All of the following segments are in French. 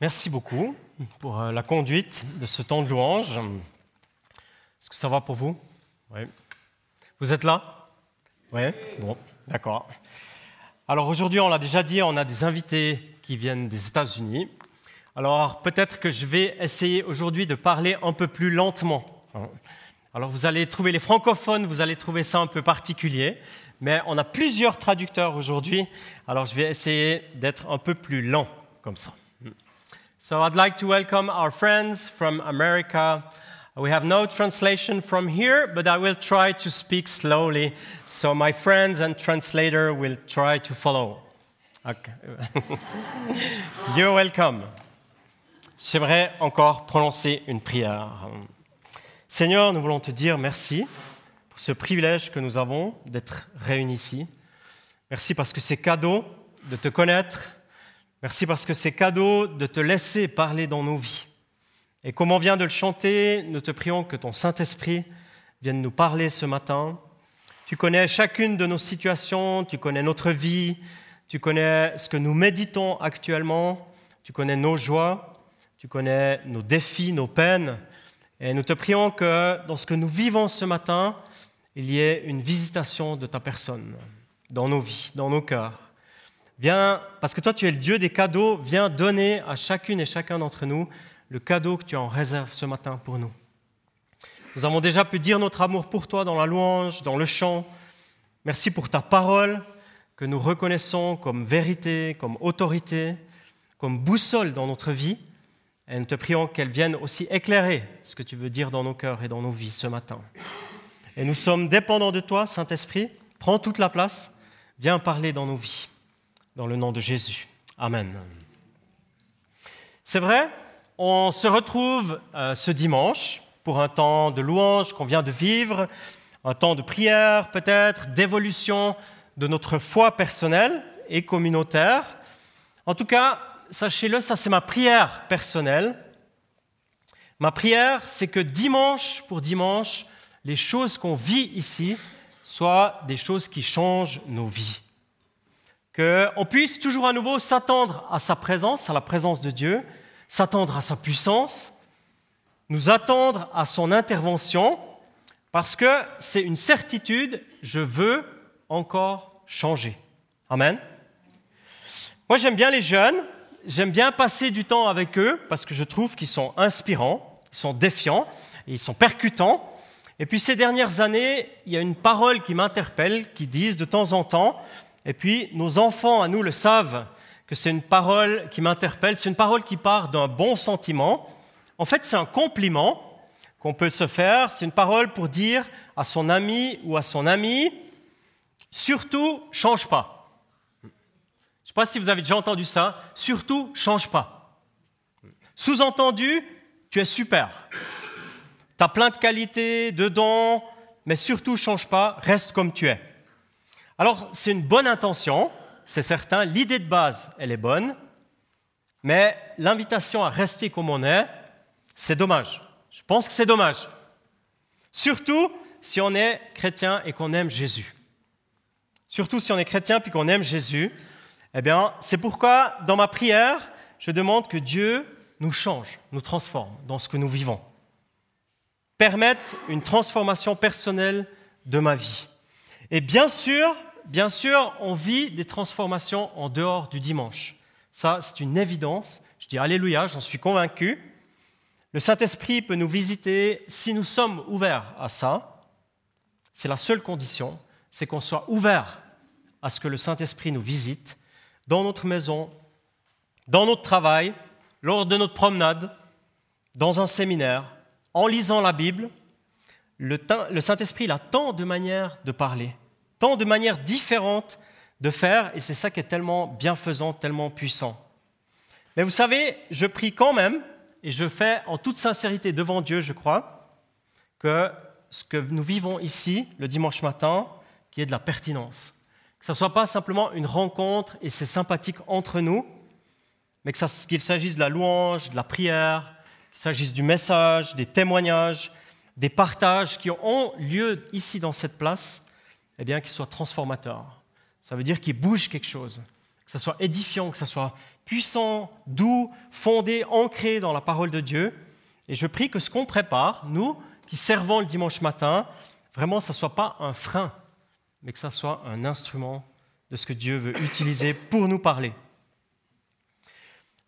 Merci beaucoup pour euh, la conduite de ce temps de louange. Est-ce que ça va pour vous? Oui. Vous êtes là? Oui Bon, d'accord. Alors aujourd'hui, on l'a déjà dit, on a des invités qui viennent des États-Unis. Alors peut-être que je vais essayer aujourd'hui de parler un peu plus lentement. Alors vous allez trouver les francophones, vous allez trouver ça un peu particulier, mais on a plusieurs traducteurs aujourd'hui, alors je vais essayer d'être un peu plus lent comme ça. So I'd like to welcome our friends from America. We have no translation from here, but I will try to speak slowly, so my friends and translator will try to follow. Okay. You're welcome. J'aimerais encore prononcer une prière. Seigneur, nous voulons te dire merci pour ce privilège que nous avons d'être réunis ici. Merci parce que c'est cadeau de te connaître. Merci parce que c'est cadeau de te laisser parler dans nos vies. Et comme on vient de le chanter, nous te prions que ton Saint-Esprit vienne nous parler ce matin. Tu connais chacune de nos situations, tu connais notre vie, tu connais ce que nous méditons actuellement, tu connais nos joies, tu connais nos défis, nos peines. Et nous te prions que dans ce que nous vivons ce matin, il y ait une visitation de ta personne dans nos vies, dans nos cœurs. Viens, parce que toi tu es le Dieu des cadeaux, viens donner à chacune et chacun d'entre nous le cadeau que tu en réserves ce matin pour nous. Nous avons déjà pu dire notre amour pour toi dans la louange, dans le chant. Merci pour ta parole que nous reconnaissons comme vérité, comme autorité, comme boussole dans notre vie. Et nous te prions qu'elle vienne aussi éclairer ce que tu veux dire dans nos cœurs et dans nos vies ce matin. Et nous sommes dépendants de toi, Saint-Esprit. Prends toute la place. Viens parler dans nos vies. Dans le nom de Jésus. Amen. C'est vrai, on se retrouve euh, ce dimanche pour un temps de louange qu'on vient de vivre, un temps de prière peut-être, d'évolution de notre foi personnelle et communautaire. En tout cas, sachez-le, ça c'est ma prière personnelle. Ma prière, c'est que dimanche pour dimanche, les choses qu'on vit ici soient des choses qui changent nos vies. Qu'on puisse toujours à nouveau s'attendre à sa présence, à la présence de Dieu, s'attendre à sa puissance, nous attendre à son intervention, parce que c'est une certitude, je veux encore changer. Amen. Moi j'aime bien les jeunes, j'aime bien passer du temps avec eux parce que je trouve qu'ils sont inspirants, ils sont défiants, ils sont percutants. Et puis ces dernières années, il y a une parole qui m'interpelle, qui disent de temps en temps, et puis nos enfants à nous le savent, que c'est une parole qui m'interpelle, c'est une parole qui part d'un bon sentiment. En fait, c'est un compliment qu'on peut se faire, c'est une parole pour dire à son ami ou à son ami, surtout, change pas. Je ne sais pas si vous avez déjà entendu ça. Surtout, change pas. Sous-entendu, tu es super. Tu as plein de qualités, de dons, mais surtout, change pas, reste comme tu es. Alors, c'est une bonne intention, c'est certain. L'idée de base, elle est bonne, mais l'invitation à rester comme on est, c'est dommage. Je pense que c'est dommage. Surtout si on est chrétien et qu'on aime Jésus. Surtout si on est chrétien puis qu'on aime Jésus, eh bien, c'est pourquoi, dans ma prière, je demande que Dieu nous change, nous transforme dans ce que nous vivons. Permette une transformation personnelle de ma vie. Et bien sûr, bien sûr, on vit des transformations en dehors du dimanche. Ça, c'est une évidence. Je dis Alléluia, j'en suis convaincu. Le Saint-Esprit peut nous visiter si nous sommes ouverts à ça. C'est la seule condition, c'est qu'on soit ouvert à ce que le Saint-Esprit nous visite dans notre maison, dans notre travail, lors de notre promenade, dans un séminaire, en lisant la Bible, le, Saint-Esprit tant de manières de parler, tant de manières différentes de faire, et c'est ça qui est tellement bienfaisant, tellement puissant. Mais vous savez, je prie quand même, et je fais en toute sincérité devant Dieu, je crois, que ce que nous vivons ici, le dimanche matin, qui est de la pertinence que ce ne soit pas simplement une rencontre et c'est sympathique entre nous, mais qu'il s'agisse de la louange, de la prière, qu'il s'agisse du message, des témoignages, des partages qui ont lieu ici dans cette place, eh bien qu'ils soient transformateurs. Ça veut dire qu'ils bougent quelque chose, que ce soit édifiant, que ce soit puissants, doux, fondés, ancrés dans la parole de Dieu. Et je prie que ce qu'on prépare, nous qui servons le dimanche matin, vraiment, ça ne soit pas un frein, mais que ça soit un instrument de ce que Dieu veut utiliser pour nous parler.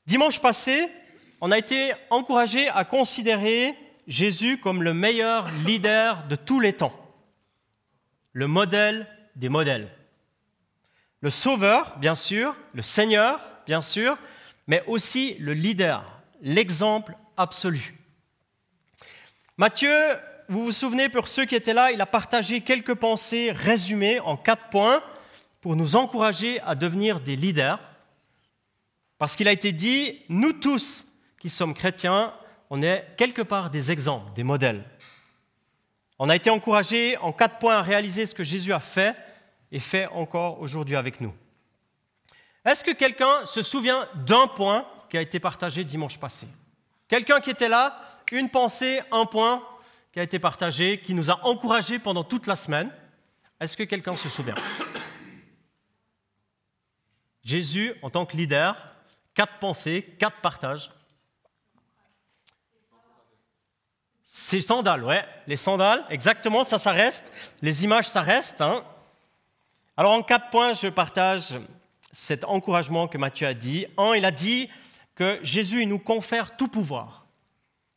Dimanche passé, on a été encouragé à considérer Jésus comme le meilleur leader de tous les temps, le modèle des modèles. Le sauveur, bien sûr, le Seigneur, bien sûr, mais aussi le leader, l'exemple absolu. Matthieu, vous vous souvenez, pour ceux qui étaient là, il a partagé quelques pensées résumées en quatre points pour nous encourager à devenir des leaders. Parce qu'il a été dit, nous tous qui sommes chrétiens, on est quelque part des exemples, des modèles. On a été encouragés en quatre points à réaliser ce que Jésus a fait et fait encore aujourd'hui avec nous. Est-ce que quelqu'un se souvient d'un point qui a été partagé dimanche passé? Quelqu'un qui était là, une pensée, un point qui a été partagé, qui nous a encouragés pendant toute la semaine. Est-ce que quelqu'un se souvient? Jésus, en tant que leader, quatre pensées, quatre partages. Ces sandales, ouais, les sandales, exactement, ça, ça reste. Les images, ça reste. Hein. Alors, en quatre points, je partage cet encouragement que Matthieu a dit. Un, il a dit que Jésus il nous confère tout pouvoir.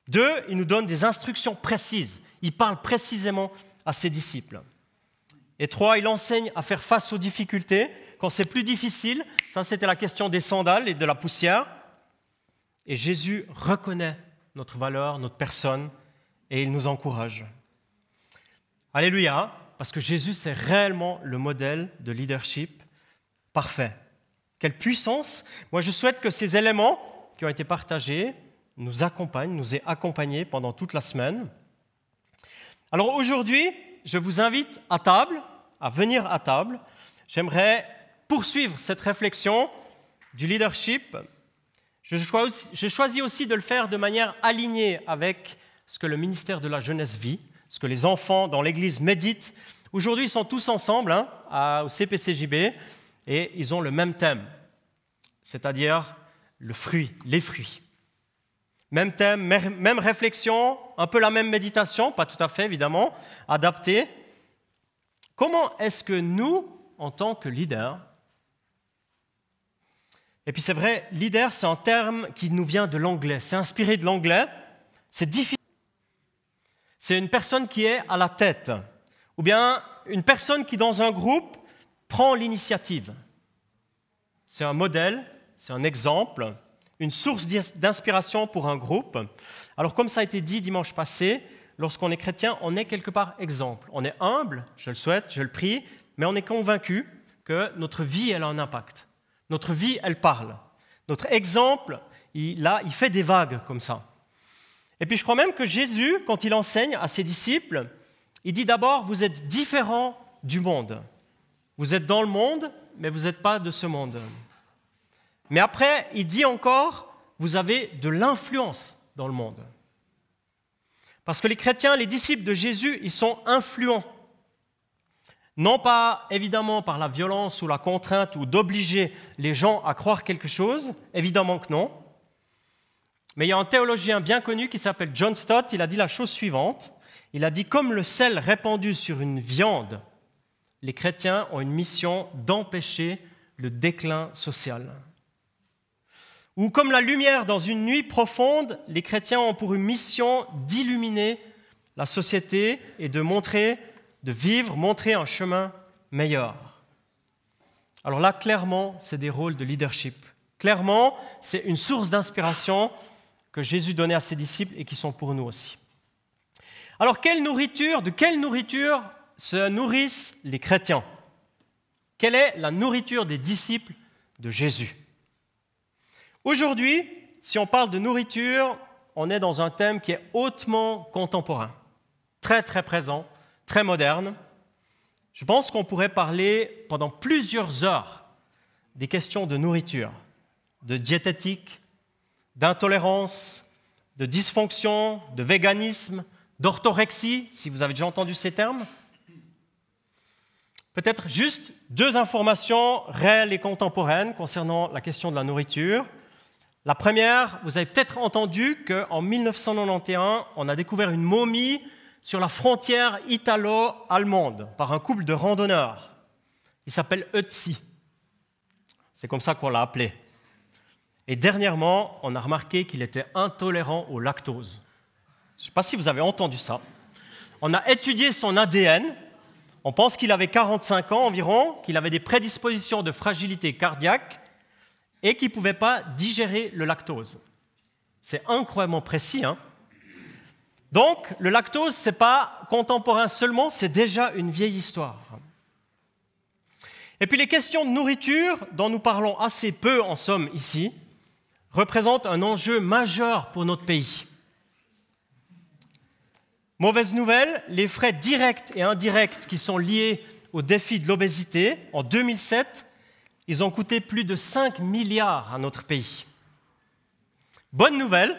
Deux, il nous donne des instructions précises. Il parle précisément à ses disciples. Et trois, il enseigne à faire face aux difficultés quand c'est plus difficile. Ça, c'était la question des sandales et de la poussière. Et Jésus reconnaît notre valeur, notre personne, et il nous encourage. Alléluia, parce que Jésus, c'est réellement le modèle de leadership parfait. Quelle puissance Moi, je souhaite que ces éléments qui ont été partagés nous accompagnent, nous aient accompagnés pendant toute la semaine. Alors aujourd'hui, je vous invite à table, à venir à table. J'aimerais poursuivre cette réflexion du leadership. Je choisis aussi de le faire de manière alignée avec ce que le ministère de la jeunesse vit, ce que les enfants dans l'Église méditent. Aujourd'hui, ils sont tous ensemble hein, au CPCJB et ils ont le même thème, c'est-à-dire le fruit, les fruits. Même thème, même réflexion, un peu la même méditation, pas tout à fait évidemment, adaptée. Comment est-ce que nous, en tant que leaders, et puis c'est vrai, leader, c'est un terme qui nous vient de l'anglais, c'est inspiré de l'anglais, c'est difficile. C'est une personne qui est à la tête, ou bien une personne qui, dans un groupe, prend l'initiative. C'est un modèle, c'est un exemple, une source d'inspiration pour un groupe. Alors comme ça a été dit dimanche passé, lorsqu'on est chrétien, on est quelque part exemple. On est humble, je le souhaite, je le prie, mais on est convaincu que notre vie, elle a un impact. Notre vie, elle parle. Notre exemple, il, là, il fait des vagues comme ça. Et puis je crois même que Jésus, quand il enseigne à ses disciples, il dit d'abord, vous êtes différents du monde. Vous êtes dans le monde, mais vous n'êtes pas de ce monde. Mais après, il dit encore, vous avez de l'influence dans le monde. Parce que les chrétiens, les disciples de Jésus, ils sont influents. Non pas évidemment par la violence ou la contrainte ou d'obliger les gens à croire quelque chose, évidemment que non. Mais il y a un théologien bien connu qui s'appelle John Stott, il a dit la chose suivante. Il a dit comme le sel répandu sur une viande, les chrétiens ont une mission d'empêcher le déclin social. Ou comme la lumière dans une nuit profonde, les chrétiens ont pour une mission d'illuminer la société et de montrer, de vivre, montrer un chemin meilleur. Alors là, clairement, c'est des rôles de leadership. Clairement, c'est une source d'inspiration que Jésus donnait à ses disciples et qui sont pour nous aussi. Alors, quelle nourriture, de quelle nourriture se nourrissent les chrétiens? Quelle est la nourriture des disciples de Jésus? Aujourd'hui, si on parle de nourriture, on est dans un thème qui est hautement contemporain, très très présent, très moderne. Je pense qu'on pourrait parler pendant plusieurs heures des questions de nourriture, de diététique, d'intolérance, de dysfonction, de véganisme, d'orthorexie, si vous avez déjà entendu ces termes. Peut-être juste deux informations réelles et contemporaines concernant la question de la nourriture. La première, vous avez peut-être entendu qu'en 1991, on a découvert une momie sur la frontière italo-allemande par un couple de randonneurs. Il s'appelle Ötzi. C'est comme ça qu'on l'a appelé. Et dernièrement, on a remarqué qu'il était intolérant au lactose. Je ne sais pas si vous avez entendu ça. On a étudié son ADN on pense qu'il avait 45 ans environ, qu'il avait des prédispositions de fragilité cardiaque et qu'il ne pouvait pas digérer le lactose. C'est incroyablement précis. Hein Donc, le lactose, ce n'est pas contemporain seulement, c'est déjà une vieille histoire. Et puis les questions de nourriture, dont nous parlons assez peu en somme ici, représentent un enjeu majeur pour notre pays. Mauvaise nouvelle, les frais directs et indirects qui sont liés au défi de l'obésité, en 2007, ils ont coûté plus de 5 milliards à notre pays. Bonne nouvelle,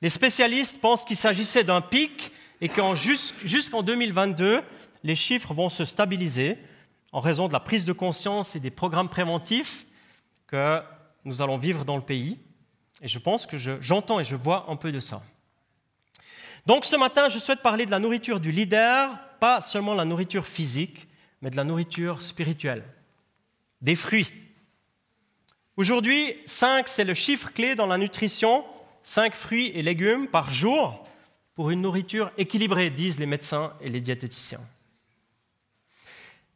les spécialistes pensent qu'il s'agissait d'un pic et qu'en jusqu'en 2022, les chiffres vont se stabiliser en raison de la prise de conscience et des programmes préventifs que nous allons vivre dans le pays. Et je pense que j'entends et je vois un peu de ça. Donc ce matin, je souhaite parler de la nourriture du leader, pas seulement la nourriture physique, mais de la nourriture spirituelle, des fruits. Aujourd'hui, 5, c'est le chiffre clé dans la nutrition, 5 fruits et légumes par jour pour une nourriture équilibrée, disent les médecins et les diététiciens.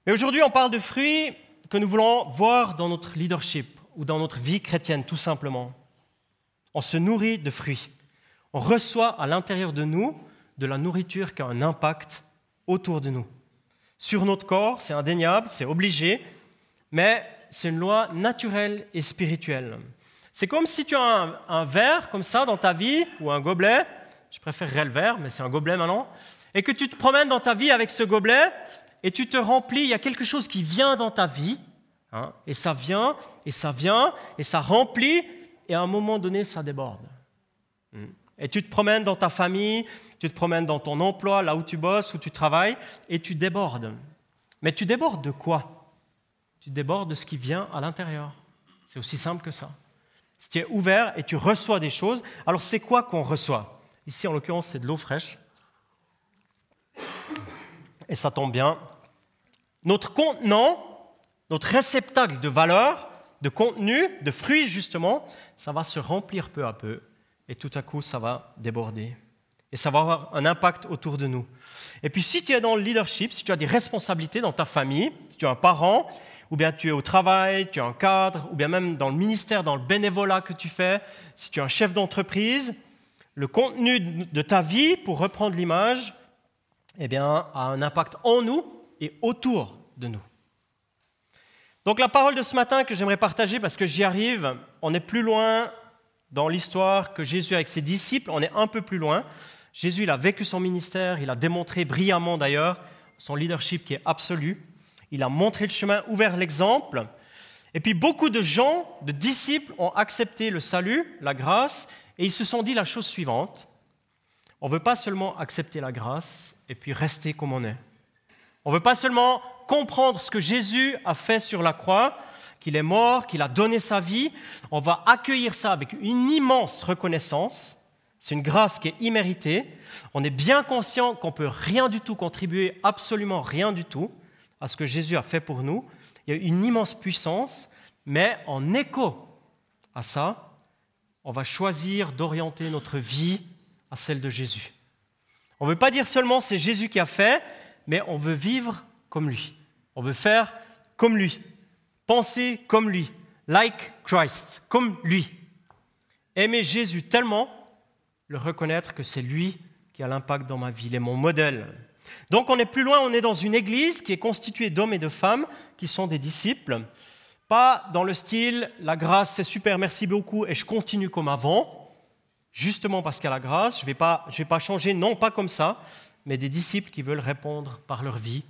Mais aujourd'hui, on parle de fruits que nous voulons voir dans notre leadership ou dans notre vie chrétienne, tout simplement. On se nourrit de fruits on reçoit à l'intérieur de nous de la nourriture qui a un impact autour de nous. Sur notre corps, c'est indéniable, c'est obligé, mais c'est une loi naturelle et spirituelle. C'est comme si tu as un, verre comme ça dans ta vie, ou un gobelet, je préférerais le verre, mais c'est un gobelet maintenant, et que tu te promènes dans ta vie avec ce gobelet, et tu te remplis, il y a quelque chose qui vient dans ta vie, hein, et ça vient, et ça vient, et ça remplit, et à un moment donné, ça déborde. Hmm. Et tu te promènes dans ta famille, tu te promènes dans ton emploi, là où tu bosses, où tu travailles, et tu débordes. Mais tu débordes de quoi? Tu débordes de ce qui vient à l'intérieur. C'est aussi simple que ça. Si tu es ouvert et tu reçois des choses, alors c'est quoi qu'on reçoit? Ici, en l'occurrence, c'est de l'eau fraîche. Et ça tombe bien. Notre contenant, notre réceptacle de valeur, de contenu, de fruits justement, ça va se remplir peu à peu et tout à coup, ça va déborder. Et ça va avoir un impact autour de nous. Et puis, si tu es dans le leadership, si tu as des responsabilités dans ta famille, si tu es un parent, ou bien tu es au travail, tu es un cadre, ou bien même dans le ministère, dans le bénévolat que tu fais, si tu es un chef d'entreprise, le contenu de ta vie, pour reprendre l'image, eh bien, a un impact en nous et autour de nous. Donc la parole de ce matin que j'aimerais partager, parce que j'y arrive, on est plus loin dans l'histoire que Jésus avec ses disciples, on est un peu plus loin. Jésus, il a vécu son ministère, il a démontré brillamment d'ailleurs son leadership qui est absolu. Il a montré le chemin, ouvert l'exemple. Et puis beaucoup de gens, de disciples, ont accepté le salut, la grâce, et ils se sont dit la chose suivante. On ne veut pas seulement accepter la grâce et puis rester comme on est. On ne veut pas seulement comprendre ce que Jésus a fait sur la croix, qu'il est mort, qu'il a donné sa vie, on va accueillir ça avec une immense reconnaissance. C'est une grâce qui est imméritée. On est bien conscient qu'on peut rien du tout contribuer, absolument rien du tout, à ce que Jésus a fait pour nous. Il y a une immense puissance, mais en écho à ça, on va choisir d'orienter notre vie à celle de Jésus. On ne veut pas dire seulement c'est Jésus qui a fait, mais on veut vivre comme lui. On veut faire comme lui. Penser comme lui, like Christ, comme lui. Aimer Jésus tellement, le reconnaître que c'est lui qui a l'impact dans ma vie, il est mon modèle. Donc on est plus loin, on est dans une église qui est constituée d'hommes et de femmes qui sont des disciples. Pas dans le style, la grâce c'est super, merci beaucoup et je continue comme avant, justement parce a la grâce, je ne vais, vais pas changer, non pas comme ça, mais des disciples qui veulent répondre par leur vie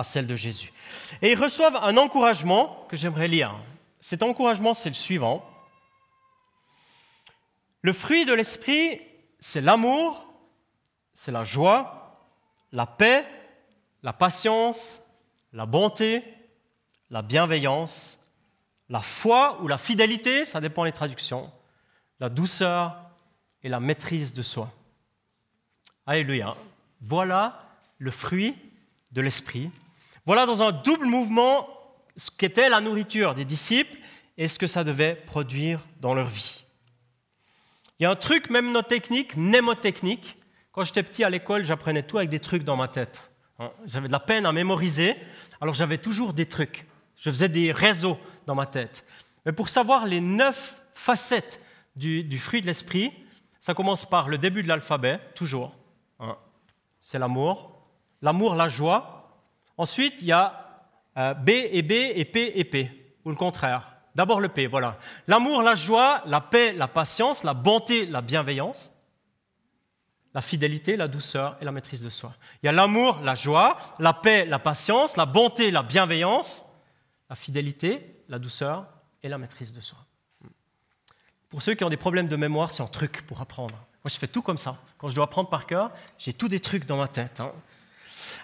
à celle de Jésus. Et ils reçoivent un encouragement que j'aimerais lire. Cet encouragement, c'est le suivant. Le fruit de l'esprit, c'est l'amour, c'est la joie, la paix, la patience, la bonté, la bienveillance, la foi ou la fidélité, ça dépend des traductions, la douceur et la maîtrise de soi. Alléluia. Voilà le fruit de l'esprit. Voilà dans un double mouvement ce qu'était la nourriture des disciples et ce que ça devait produire dans leur vie. Il y a un truc technique, mnémotechnique. Quand j'étais petit à l'école, j'apprenais tout avec des trucs dans ma tête. Hein, j'avais de la peine à mémoriser, alors j'avais toujours des trucs. Je faisais des réseaux dans ma tête. Mais pour savoir les neuf facettes du, fruit de l'esprit, ça commence par le début de l'alphabet, toujours. Hein. C'est l'amour. L'amour, la joie. Ensuite, il y a euh, B et B et P et P, ou le contraire. D'abord le P, voilà. L'amour, la joie, la paix, la patience, la bonté, la bienveillance, la fidélité, la douceur et la maîtrise de soi. Il y a l'amour, la joie, la paix, la patience, la bonté, la bienveillance, la fidélité, la douceur et la maîtrise de soi. Pour ceux qui ont des problèmes de mémoire, c'est un truc pour apprendre. Moi, je fais tout comme ça. Quand je dois apprendre par cœur, j'ai tous des trucs dans ma tête. Hein.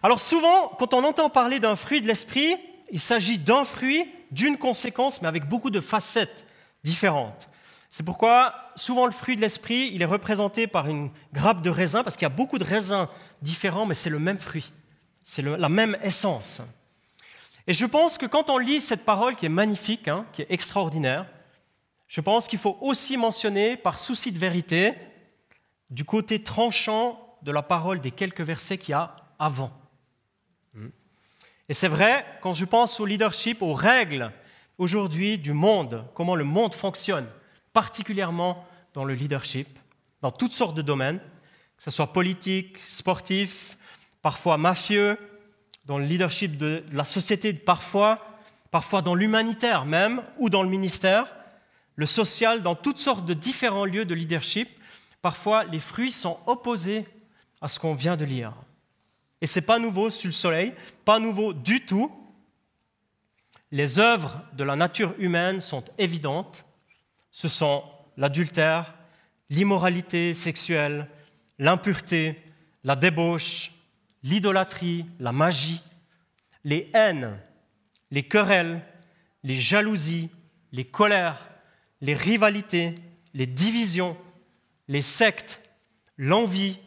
Alors souvent, quand on entend parler d'un fruit de l'esprit, il s'agit d'un fruit, d'une conséquence, mais avec beaucoup de facettes différentes. C'est pourquoi souvent le fruit de l'esprit, il est représenté par une grappe de raisin, parce qu'il y a beaucoup de raisins différents, mais c'est le même fruit, c'est la même essence. Et je pense que quand on lit cette parole qui est magnifique, hein, qui est extraordinaire, je pense qu'il faut aussi mentionner, par souci de vérité, du côté tranchant de la parole des quelques versets qu'il y a avant. Et c'est vrai, quand je pense au leadership, aux règles aujourd'hui du monde, comment le monde fonctionne, particulièrement dans le leadership, dans toutes sortes de domaines, que ce soit politique, sportif, parfois mafieux, dans le leadership de la société, parfois, parfois dans l'humanitaire même, ou dans le ministère, le social, dans toutes sortes de différents lieux de leadership, parfois les fruits sont opposés à ce qu'on vient de lire. Et ce n'est pas nouveau sur le soleil, pas nouveau du tout. Les œuvres de la nature humaine sont évidentes. Ce sont l'adultère, l'immoralité sexuelle, l'impureté, la débauche, l'idolâtrie, la magie, les haines, les querelles, les jalousies, les colères, les rivalités, les divisions, les sectes, l'envie,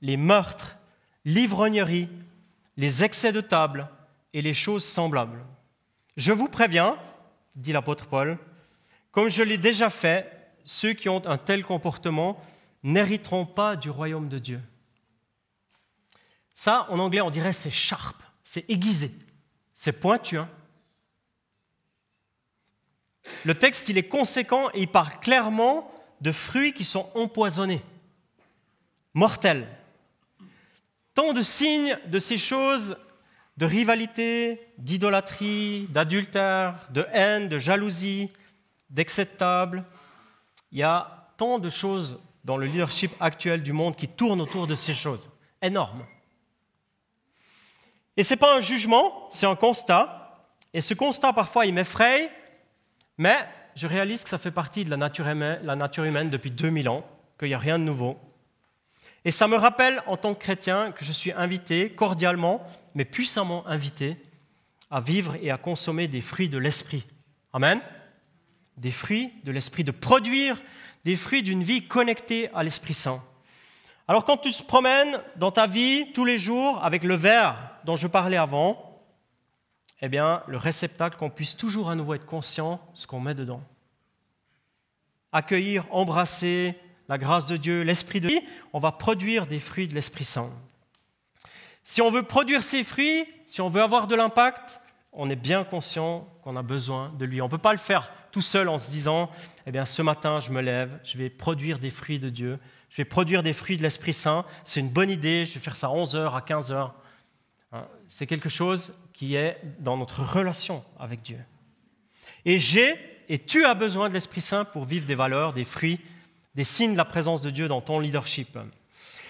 les meurtres, l'ivrognerie, les excès de table et les choses semblables. Je vous préviens, dit l'apôtre Paul, comme je l'ai déjà fait, ceux qui ont un tel comportement n'hériteront pas du royaume de Dieu. Ça, en anglais, on dirait c'est sharp, c'est aiguisé, c'est pointu. Hein. Le texte, il est conséquent et il parle clairement de fruits qui sont empoisonnés, mortels. Tant de signes de ces choses de rivalité, d'idolâtrie, d'adultère, de haine, de jalousie, d'excès de table. Il y a tant de choses dans le leadership actuel du monde qui tournent autour de ces choses. Énorme. Et ce n'est pas un jugement, c'est un constat. Et ce constat, parfois, il m'effraie, mais je réalise que ça fait partie de la nature humaine, la nature humaine depuis 2000 ans, qu'il n'y a rien de nouveau. Et ça me rappelle en tant que chrétien que je suis invité cordialement, mais puissamment invité, à vivre et à consommer des fruits de l'esprit. Amen. Des fruits de l'esprit, de produire des fruits d'une vie connectée à l'Esprit Saint. Alors quand tu te promènes dans ta vie tous les jours avec le verre dont je parlais avant, eh bien, le réceptacle, qu'on puisse toujours à nouveau être conscient de ce qu'on met dedans. Accueillir, embrasser, la grâce de Dieu, l'Esprit de Dieu, on va produire des fruits de l'Esprit Saint. Si on veut produire ces fruits, si on veut avoir de l'impact, on est bien conscient qu'on a besoin de lui. On ne peut pas le faire tout seul en se disant, eh bien ce matin je me lève, je vais produire des fruits de Dieu, je vais produire des fruits de l'Esprit Saint, c'est une bonne idée, je vais faire ça à 11h, à 15h. Hein, c'est quelque chose qui est dans notre relation avec Dieu. Et j'ai, et tu as besoin de l'Esprit Saint pour vivre des valeurs, des fruits des signes de la présence de Dieu dans ton leadership.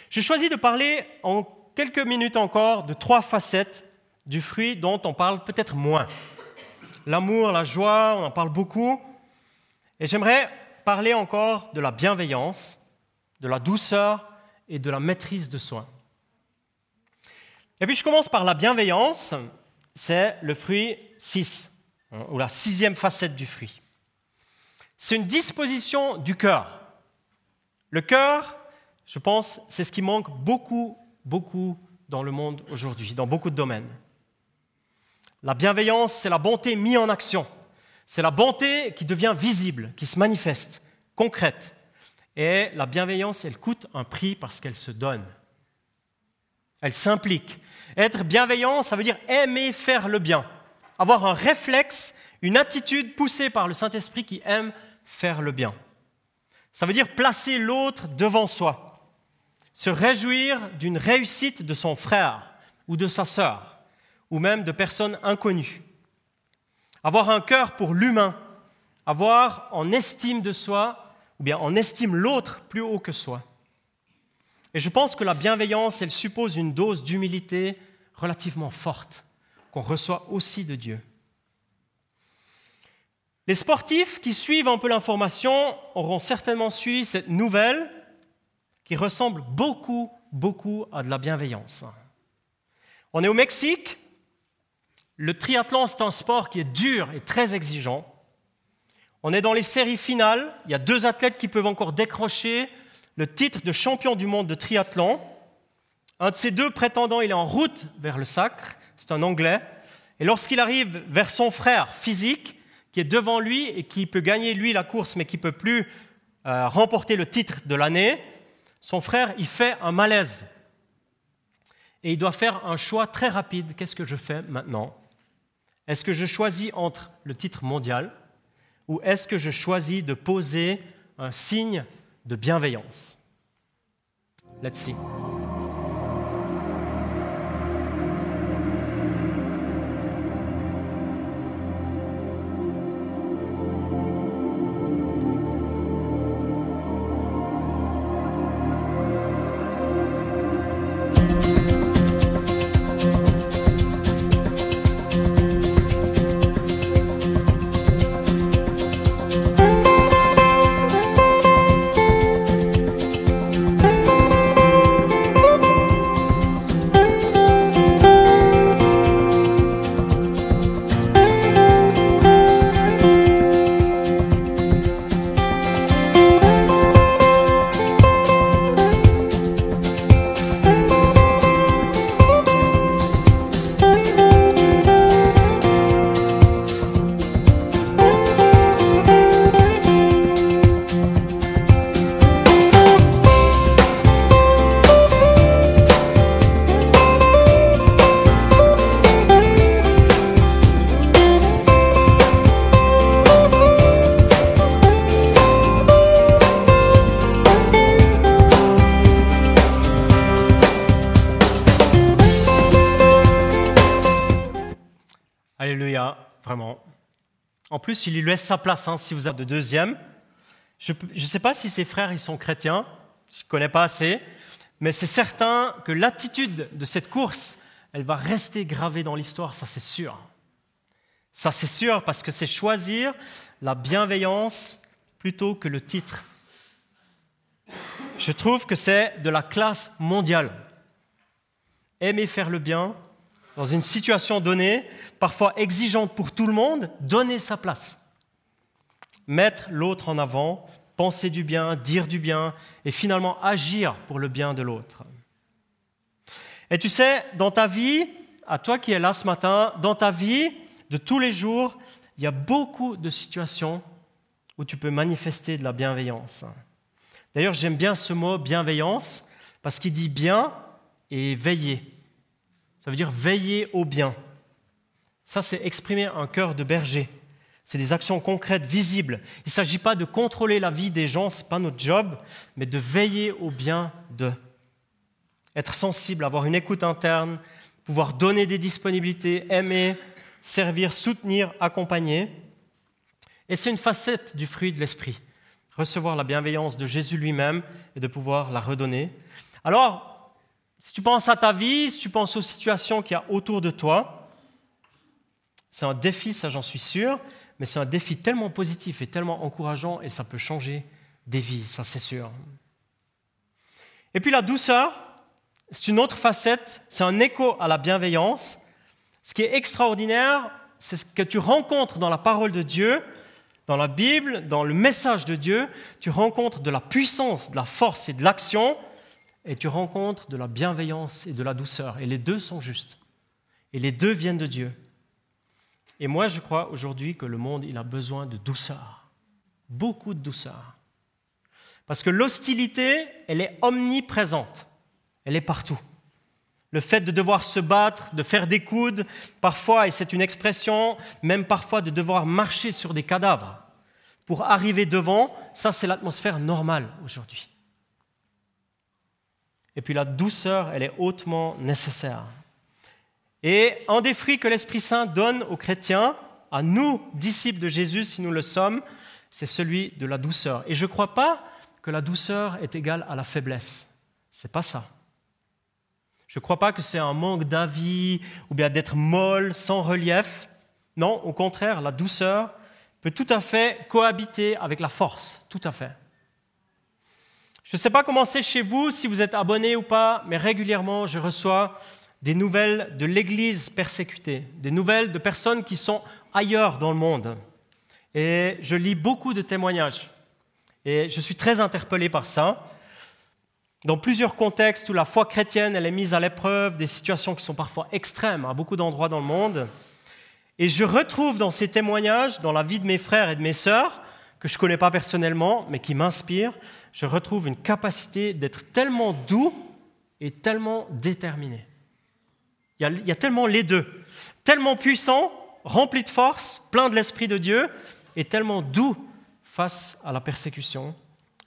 J'ai choisi de parler en quelques minutes encore de trois facettes du fruit dont on parle peut-être moins. L'amour, la joie, on en parle beaucoup. Et j'aimerais parler encore de la bienveillance, de la douceur et de la maîtrise de soi. Et puis je commence par la bienveillance. c'est le fruit 6, hein, ou la sixième facette du fruit. C'est une disposition du cœur. Le cœur, je pense, c'est ce qui manque beaucoup, beaucoup dans le monde aujourd'hui, dans beaucoup de domaines. La bienveillance, c'est la bonté mise en action. C'est la bonté qui devient visible, qui se manifeste, concrète. Et la bienveillance, elle coûte un prix parce qu'elle se donne. Elle s'implique. Être bienveillant, ça veut dire aimer faire le bien. Avoir un réflexe, une attitude poussée par le Saint-Esprit qui aime faire le bien. Ça veut dire placer l'autre devant soi. Se réjouir d'une réussite de son frère ou de sa sœur, ou même de personnes inconnues. Avoir un cœur pour l'humain. Avoir en estime de soi, ou bien en estime l'autre plus haut que soi. Et je pense que la bienveillance, elle suppose une dose d'humilité relativement forte qu'on reçoit aussi de Dieu. Les sportifs qui suivent un peu l'information auront certainement suivi cette nouvelle qui ressemble beaucoup, beaucoup à de la bienveillance. On est au Mexique. Le triathlon, c'est un sport qui est dur et très exigeant. On est dans les séries finales. Il y a deux athlètes qui peuvent encore décrocher le titre de champion du monde de triathlon. Un de ces deux prétendants, il est en route vers le sacre, c'est un Anglais. Et lorsqu'il arrive vers son frère physique, qui est devant lui et qui peut gagner lui la course, mais qui ne peut plus euh, remporter le titre de l'année, son frère, il fait un malaise. Et il doit faire un choix très rapide. Qu'est-ce que je fais maintenant? Est-ce que je choisis entre le titre mondial ou est-ce que je choisis de poser un signe de bienveillance? Let's see. Plus, il lui laisse sa place, hein, si vous avez de deuxième. Je ne sais pas si ses frères ils sont chrétiens, je ne connais pas assez, mais c'est certain que l'attitude de cette course, elle va rester gravée dans l'histoire, ça c'est sûr. Ça c'est sûr parce que c'est choisir la bienveillance plutôt que le titre. Je trouve que c'est de la classe mondiale. Aimer faire le bien dans une situation donnée, parfois exigeante pour tout le monde, donner sa place. Mettre l'autre en avant, penser du bien, dire du bien, et finalement agir pour le bien de l'autre. Et tu sais, dans ta vie, à toi qui es là ce matin, dans ta vie de tous les jours, il y a beaucoup de situations où tu peux manifester de la bienveillance. D'ailleurs, j'aime bien ce mot bienveillance parce qu'il dit bien et veiller. Ça veut dire veiller au bien. Ça, c'est exprimer un cœur de berger. C'est des actions concrètes, visibles. Il ne s'agit pas de contrôler la vie des gens, ce n'est pas notre job, mais de veiller au bien d'eux. Être sensible, avoir une écoute interne, pouvoir donner des disponibilités, aimer, servir, soutenir, accompagner. Et c'est une facette du fruit de l'esprit. Recevoir la bienveillance de Jésus lui-même et de pouvoir la redonner. Alors, si tu penses à ta vie, si tu penses aux situations qu'il y a autour de toi, c'est un défi, ça j'en suis sûr, mais c'est un défi tellement positif et tellement encourageant et ça peut changer des vies, ça c'est sûr. Et puis la douceur, c'est une autre facette, c'est un écho à la bienveillance. Ce qui est extraordinaire, c'est ce que tu rencontres dans la parole de Dieu, dans la Bible, dans le message de Dieu, tu rencontres de la puissance, de la force et de l'action, et tu rencontres de la bienveillance et de la douceur. Et les deux sont justes. Et les deux viennent de Dieu. Et moi, je crois aujourd'hui que le monde, il a besoin de douceur. Beaucoup de douceur. Parce que l'hostilité, elle est omniprésente. Elle est partout. Le fait de devoir se battre, de faire des coudes, parfois, et c'est une expression, même parfois de devoir marcher sur des cadavres pour arriver devant, ça c'est l'atmosphère normale aujourd'hui. Et puis la douceur, elle est hautement nécessaire. Et un des fruits que l'Esprit Saint donne aux chrétiens, à nous, disciples de Jésus, si nous le sommes, c'est celui de la douceur. Et je ne crois pas que la douceur est égale à la faiblesse. C'est pas ça. Je ne crois pas que c'est un manque d'avis ou bien d'être molle, sans relief. Non, au contraire, la douceur peut tout à fait cohabiter avec la force, tout à fait. Je ne sais pas comment c'est chez vous, si vous êtes abonné ou pas, mais régulièrement, je reçois des nouvelles de l'Église persécutée, des nouvelles de personnes qui sont ailleurs dans le monde. Et je lis beaucoup de témoignages. Et je suis très interpellé par ça dans plusieurs contextes où la foi chrétienne elle est mise à l'épreuve, des situations qui sont parfois extrêmes à beaucoup d'endroits dans le monde. Et je retrouve dans ces témoignages, dans la vie de mes frères et de mes sœurs, que je ne connais pas personnellement, mais qui m'inspirent, je retrouve une capacité d'être tellement doux et tellement déterminé. Il y, a, tellement les deux. Tellement puissant, rempli de force, plein de l'Esprit de Dieu, et tellement doux face à la persécution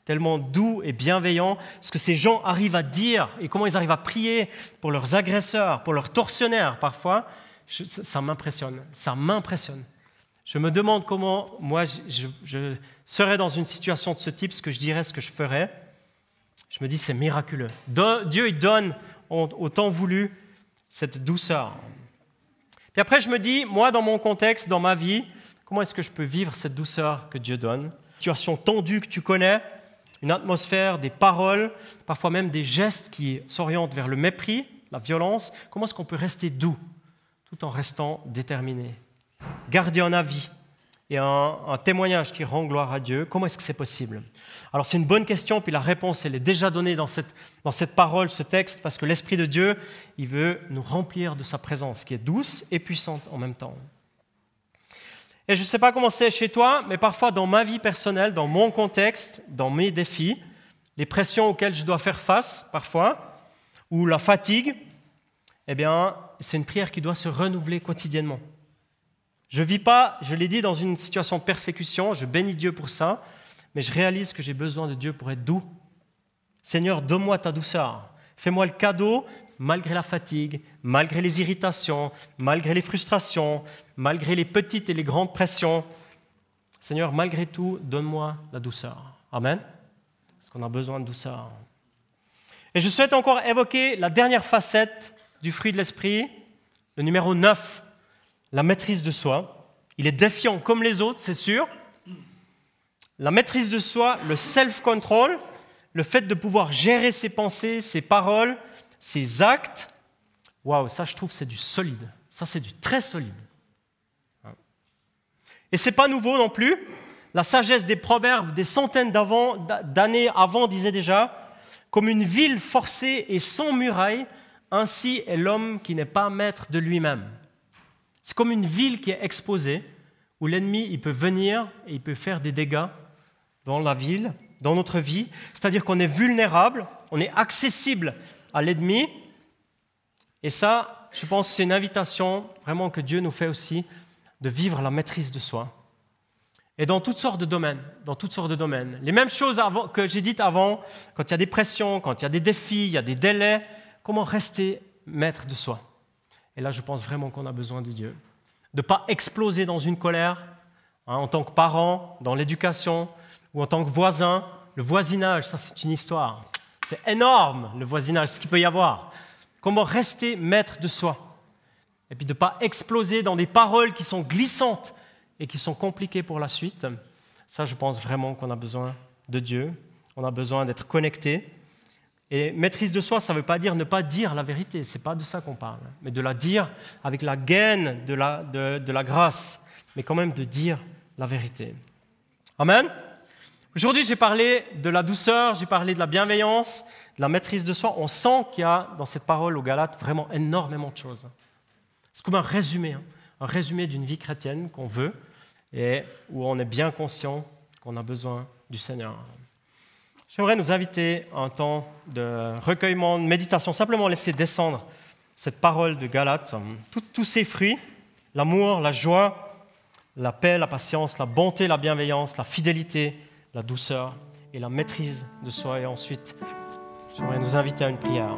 tellement doux et bienveillant, ce que ces gens arrivent à dire et comment ils arrivent à prier pour leurs agresseurs, pour leurs tortionnaires parfois, ça m'impressionne, ça m'impressionne. Je me demande comment moi je, serais dans une situation de ce type, ce que je dirais, ce que je ferais. Je me dis c'est miraculeux. Dieu il donne au temps voulu cette douceur. Puis après je me dis, moi dans mon contexte, dans ma vie, comment est-ce que je peux vivre cette douceur que Dieu donne? Situation tendue que tu connais, une atmosphère, des paroles, parfois même des gestes qui s'orientent vers le mépris, la violence. Comment est-ce qu'on peut rester doux tout en restant déterminé? Garder un avis et un, témoignage qui rend gloire à Dieu, comment est-ce que c'est possible? Alors c'est une bonne question, puis la réponse, elle est déjà donnée dans cette, dans cette parole, ce texte, parce que l'Esprit de Dieu, il veut nous remplir de sa présence, qui est douce et puissante en même temps. Et je ne sais pas comment c'est chez toi, mais parfois dans ma vie personnelle, dans mon contexte, dans mes défis, les pressions auxquelles je dois faire face parfois, ou la fatigue, eh bien, c'est une prière qui doit se renouveler quotidiennement. Je ne vis pas, je l'ai dit, dans une situation de persécution, je bénis Dieu pour ça, mais je réalise que j'ai besoin de Dieu pour être doux. Seigneur, donne-moi ta douceur. Fais-moi le cadeau malgré la fatigue, malgré les irritations, malgré les frustrations, malgré les petites et les grandes pressions. Seigneur, malgré tout, donne-moi la douceur. Amen. Parce qu'on a besoin de douceur. Et je souhaite encore évoquer la dernière facette du fruit de l'esprit, le numéro 9, la maîtrise de soi. Il est défiant comme les autres, c'est sûr. La maîtrise de soi, le self-control, le fait de pouvoir gérer ses pensées, ses paroles, ses actes, waouh, ça je trouve c'est du solide. Ça c'est du très solide. Et c'est pas nouveau non plus. La sagesse des proverbes des centaines d'années avant disait déjà comme une ville forcée et sans muraille, ainsi est l'homme qui n'est pas maître de lui-même. C'est comme une ville qui est exposée, où l'ennemi il peut venir et il peut faire des dégâts dans la ville, dans notre vie. C'est-à-dire qu'on est vulnérable, on est accessible à l'ennemi. Et ça, je pense que c'est une invitation vraiment que Dieu nous fait aussi de vivre la maîtrise de soi. Et dans toutes sortes de domaines, dans toutes sortes de domaines. Les mêmes choses que j'ai dites avant, quand il y a des pressions, quand il y a des défis, il y a des délais, comment rester maître de soi? Et là, je pense vraiment qu'on a besoin de Dieu. De ne pas exploser dans une colère, hein, en tant que parent, dans l'éducation, ou en tant que voisin. Le voisinage, ça c'est une histoire. C'est énorme le voisinage, ce qu'il peut y avoir. Comment rester maître de soi Et puis de ne pas exploser dans des paroles qui sont glissantes et qui sont compliquées pour la suite. Ça, je pense vraiment qu'on a besoin de Dieu. On a besoin d'être connecté. Et maîtrise de soi, ça ne veut pas dire ne pas dire la vérité, ce n'est pas de ça qu'on parle, mais de la dire avec la gaine de la, de, la grâce, mais quand même de dire la vérité. Amen. Aujourd'hui, j'ai parlé de la douceur, j'ai parlé de la bienveillance, de la maîtrise de soi. On sent qu'il y a dans cette parole aux Galates vraiment énormément de choses. C'est comme un résumé, hein. un résumé d'une vie chrétienne qu'on veut et où on est bien conscient qu'on a besoin du Seigneur. J'aimerais nous inviter à un temps de recueillement, de méditation, simplement laisser descendre cette parole de Galate, tous ces fruits, l'amour, la joie, la paix, la patience, la bonté, la bienveillance, la fidélité, la douceur et la maîtrise de soi. Et ensuite, j'aimerais nous inviter à une prière.